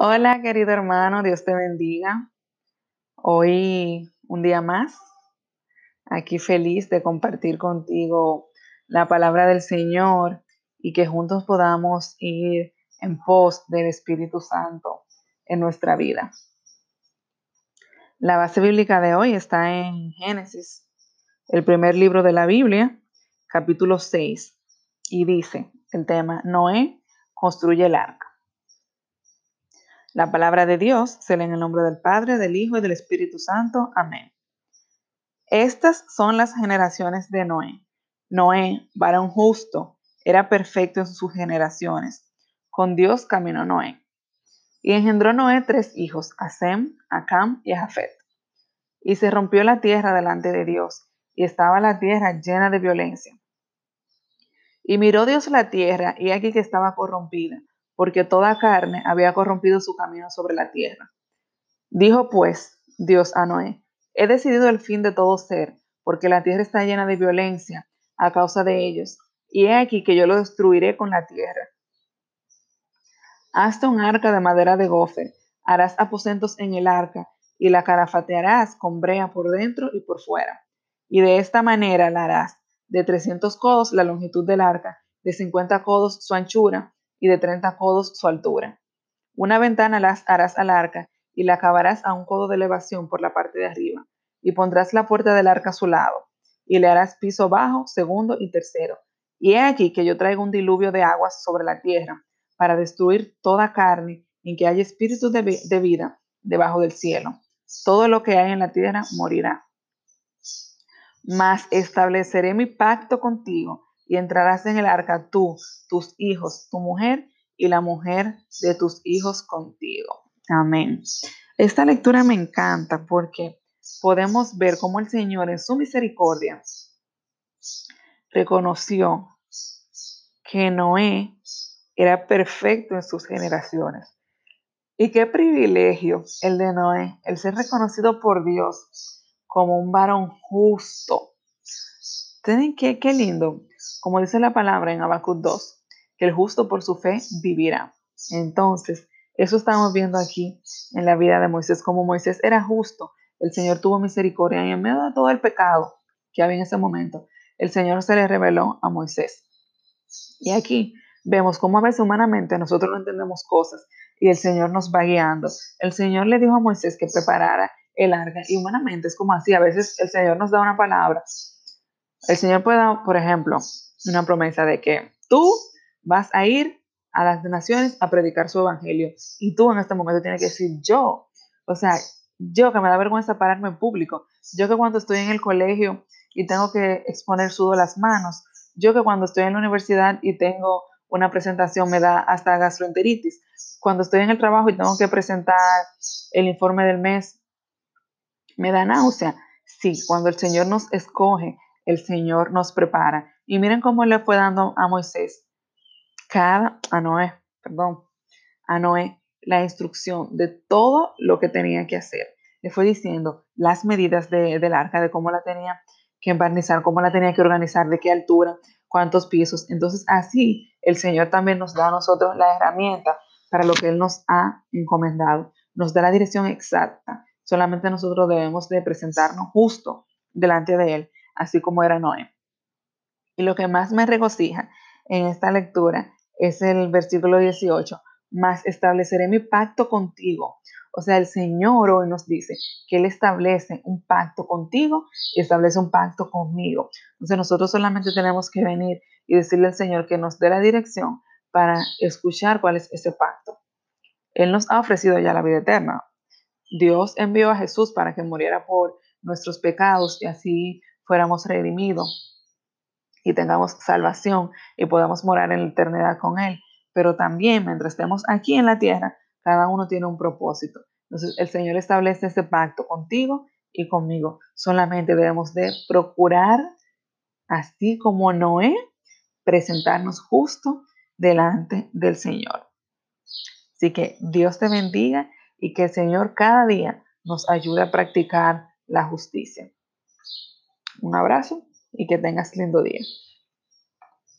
Hola, querido hermano, Dios te bendiga. Hoy un día más, aquí feliz de compartir contigo la palabra del Señor y que juntos podamos ir en pos del Espíritu Santo en nuestra vida. La base bíblica de hoy está en Génesis, el primer libro de la Biblia, capítulo 6, y dice el tema, Noé construye el arca. La palabra de Dios se lee en el nombre del Padre, del Hijo y del Espíritu Santo. Amén. Estas son las generaciones de Noé. Noé, varón justo, era perfecto en sus generaciones. Con Dios caminó Noé. Y engendró Noé tres hijos, a Sem, a Cam y a Jafet. Y se rompió la tierra delante de Dios, y estaba la tierra llena de violencia. Y miró Dios la tierra, y aquí que estaba corrompida porque toda carne había corrompido su camino sobre la tierra. Dijo pues Dios a Noé, he decidido el fin de todo ser, porque la tierra está llena de violencia a causa de ellos, y he aquí que yo lo destruiré con la tierra. Hazte un arca de madera de gofer, harás aposentos en el arca, y la carafatearás con brea por dentro y por fuera. Y de esta manera la harás, de trescientos codos la longitud del arca, de cincuenta codos su anchura, y de 30 codos su altura. Una ventana las harás al arca y la acabarás a un codo de elevación por la parte de arriba, y pondrás la puerta del arca a su lado, y le harás piso bajo, segundo y tercero. Y he aquí que yo traigo un diluvio de aguas sobre la tierra, para destruir toda carne en que haya espíritu de, de vida debajo del cielo. Todo lo que hay en la tierra morirá. Mas estableceré mi pacto contigo y entrarás en el arca tú, tus hijos, tu mujer y la mujer de tus hijos contigo. Amén. Esta lectura me encanta porque podemos ver cómo el Señor en su misericordia reconoció que Noé era perfecto en sus generaciones. Y qué privilegio el de Noé, el ser reconocido por Dios como un varón justo. ¿Tienen qué, qué lindo? Como dice la palabra en Habacuc 2, que el justo por su fe vivirá. Entonces, eso estamos viendo aquí en la vida de Moisés, como Moisés era justo, el Señor tuvo misericordia y en medio de todo el pecado que había en ese momento, el Señor se le reveló a Moisés. Y aquí vemos cómo a veces humanamente nosotros no entendemos cosas y el Señor nos va guiando. El Señor le dijo a Moisés que preparara el arca y humanamente es como así, a veces el Señor nos da una palabra. El Señor puede dar, por ejemplo, una promesa de que tú vas a ir a las naciones a predicar su evangelio. Y tú en este momento tienes que decir yo. O sea, yo que me da vergüenza pararme en público. Yo que cuando estoy en el colegio y tengo que exponer sudo las manos. Yo que cuando estoy en la universidad y tengo una presentación me da hasta gastroenteritis. Cuando estoy en el trabajo y tengo que presentar el informe del mes, me da náusea. Sí, cuando el Señor nos escoge, el Señor nos prepara. Y miren cómo le fue dando a Moisés, cada, a Noé, perdón, a Noé la instrucción de todo lo que tenía que hacer. Le fue diciendo las medidas de, del arca, de cómo la tenía que embarnizar, cómo la tenía que organizar, de qué altura, cuántos pisos. Entonces así el Señor también nos da a nosotros la herramienta para lo que Él nos ha encomendado. Nos da la dirección exacta. Solamente nosotros debemos de presentarnos justo delante de Él, así como era Noé. Y lo que más me regocija en esta lectura es el versículo 18, más estableceré mi pacto contigo. O sea, el Señor hoy nos dice que Él establece un pacto contigo y establece un pacto conmigo. Entonces nosotros solamente tenemos que venir y decirle al Señor que nos dé la dirección para escuchar cuál es ese pacto. Él nos ha ofrecido ya la vida eterna. Dios envió a Jesús para que muriera por nuestros pecados y así fuéramos redimidos y tengamos salvación y podamos morar en la eternidad con Él. Pero también mientras estemos aquí en la tierra, cada uno tiene un propósito. Entonces el Señor establece ese pacto contigo y conmigo. Solamente debemos de procurar, así como Noé, presentarnos justo delante del Señor. Así que Dios te bendiga y que el Señor cada día nos ayude a practicar la justicia. Un abrazo y que tengas lindo día.